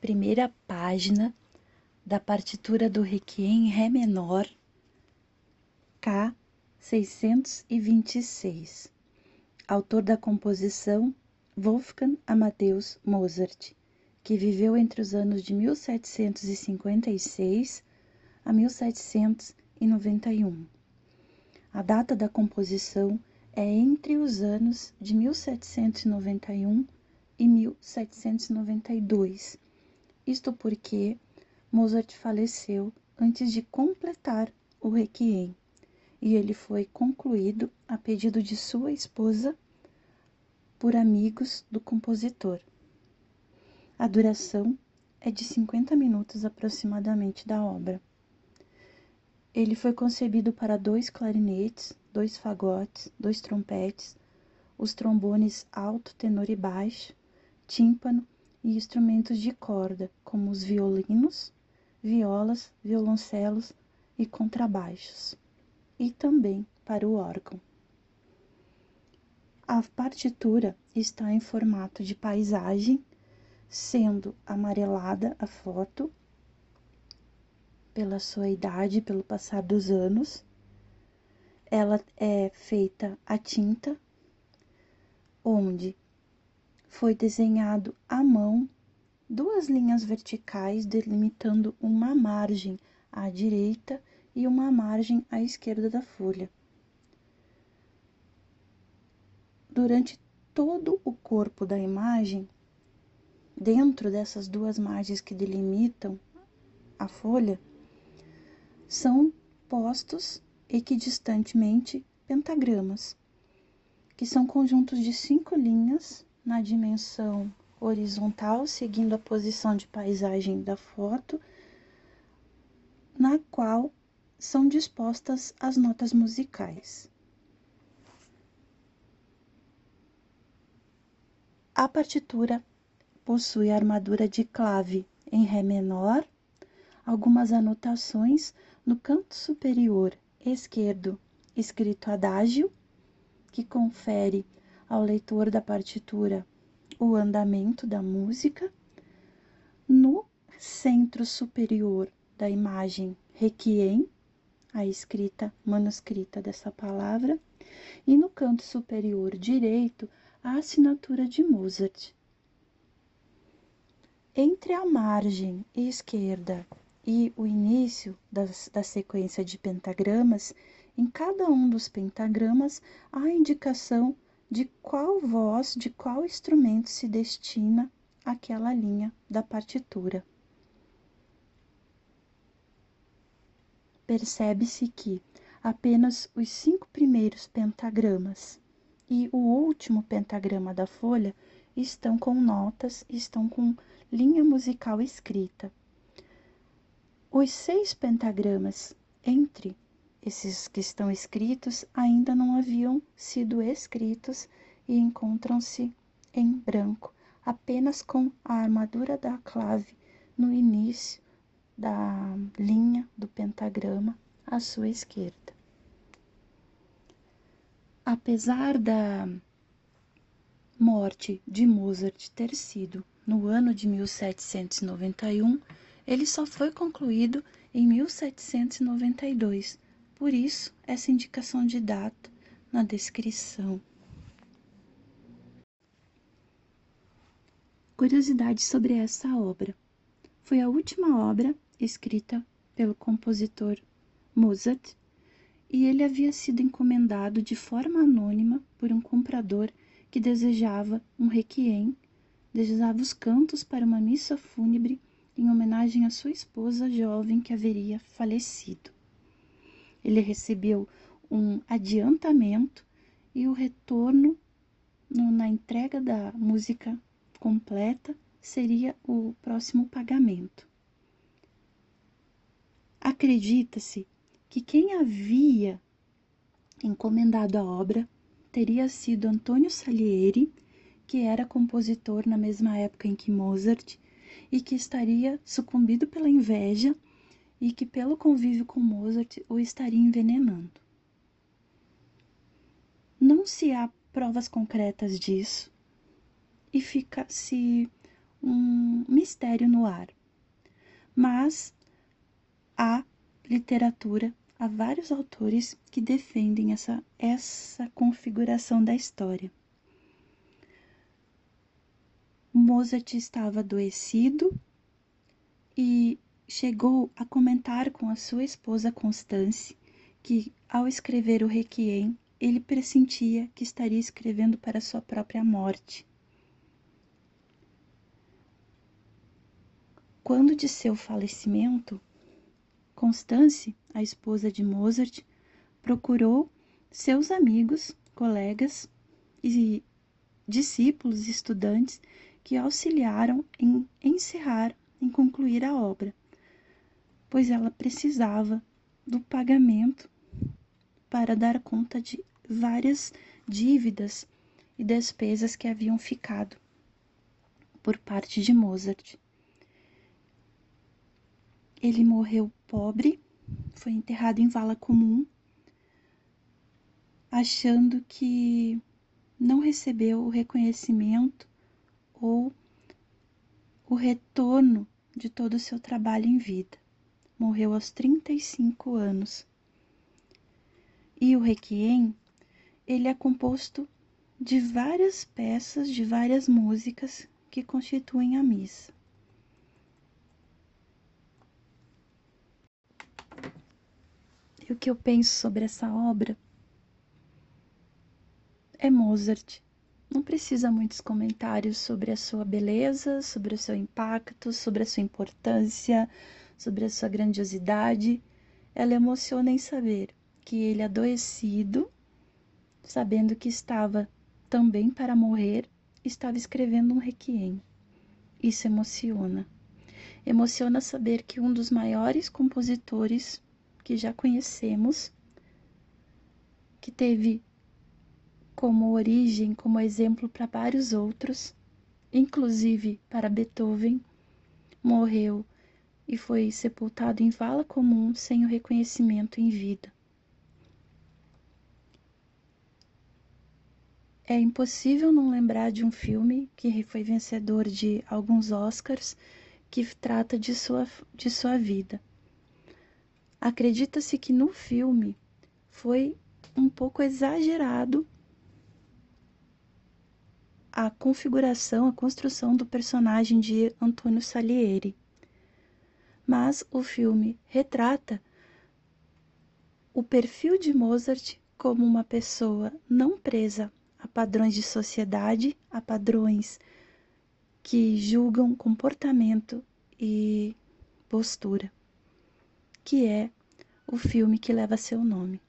primeira página da partitura do Requiem em Ré menor, K 626. Autor da composição Wolfgang Amadeus Mozart, que viveu entre os anos de 1756 a 1791. A data da composição é entre os anos de 1791 e 1792. Isto porque Mozart faleceu antes de completar o Requiem, e ele foi concluído a pedido de sua esposa por amigos do compositor. A duração é de 50 minutos aproximadamente da obra. Ele foi concebido para dois clarinetes, dois fagotes, dois trompetes, os trombones alto, tenor e baixo, tímpano e instrumentos de corda, como os violinos, violas, violoncelos e contrabaixos, e também para o órgão. A partitura está em formato de paisagem, sendo amarelada a foto pela sua idade, pelo passar dos anos. Ela é feita a tinta, onde foi desenhado à mão duas linhas verticais delimitando uma margem à direita e uma margem à esquerda da folha. Durante todo o corpo da imagem, dentro dessas duas margens que delimitam a folha, são postos equidistantemente pentagramas, que são conjuntos de cinco linhas na dimensão horizontal, seguindo a posição de paisagem da foto, na qual são dispostas as notas musicais. A partitura possui armadura de clave em Ré menor, algumas anotações no canto superior esquerdo, escrito adágio, que confere ao leitor da partitura o andamento da música. No centro superior da imagem, requiem, a escrita manuscrita dessa palavra, e no canto superior direito, a assinatura de Mozart. Entre a margem esquerda e o início das, da sequência de pentagramas, em cada um dos pentagramas há indicação de qual voz, de qual instrumento se destina aquela linha da partitura. Percebe-se que apenas os cinco primeiros pentagramas e o último pentagrama da folha estão com notas, estão com linha musical escrita. Os seis pentagramas entre esses que estão escritos ainda não haviam sido escritos e encontram-se em branco, apenas com a armadura da clave no início da linha do pentagrama à sua esquerda apesar da morte de Mozart ter sido no ano de 1791, ele só foi concluído em 1792. Por isso, essa indicação de data na descrição. Curiosidade sobre essa obra. Foi a última obra escrita pelo compositor Mozart e ele havia sido encomendado de forma anônima por um comprador que desejava um requiem, desejava os cantos para uma missa fúnebre em homenagem à sua esposa jovem que haveria falecido. Ele recebeu um adiantamento e o retorno no, na entrega da música completa seria o próximo pagamento. Acredita-se que quem havia encomendado a obra teria sido Antônio Salieri, que era compositor na mesma época em que Mozart e que estaria sucumbido pela inveja e que pelo convívio com Mozart o estaria envenenando. Não se há provas concretas disso e fica-se um mistério no ar. Mas há literatura, há vários autores que defendem essa, essa configuração da história. Mozart estava adoecido e chegou a comentar com a sua esposa Constance que, ao escrever o Requiem, ele pressentia que estaria escrevendo para sua própria morte. Quando de seu falecimento, Constance, a esposa de Mozart, procurou seus amigos, colegas e discípulos, estudantes que auxiliaram em encerrar, em concluir a obra, pois ela precisava do pagamento para dar conta de várias dívidas e despesas que haviam ficado por parte de Mozart. Ele morreu pobre, foi enterrado em vala comum, achando que não recebeu o reconhecimento ou o retorno de todo o seu trabalho em vida. Morreu aos 35 anos. E o Requiem, ele é composto de várias peças, de várias músicas que constituem a missa. E o que eu penso sobre essa obra é Mozart não precisa muitos comentários sobre a sua beleza, sobre o seu impacto, sobre a sua importância, sobre a sua grandiosidade. Ela emociona em saber que ele adoecido, sabendo que estava também para morrer, estava escrevendo um requiem. Isso emociona. Emociona saber que um dos maiores compositores que já conhecemos, que teve como origem, como exemplo para vários outros, inclusive para Beethoven, morreu e foi sepultado em vala comum sem o reconhecimento em vida. É impossível não lembrar de um filme que foi vencedor de alguns Oscars que trata de sua, de sua vida. Acredita-se que no filme foi um pouco exagerado a configuração, a construção do personagem de Antônio Salieri. Mas o filme retrata o perfil de Mozart como uma pessoa não presa a padrões de sociedade, a padrões que julgam comportamento e postura, que é o filme que leva seu nome.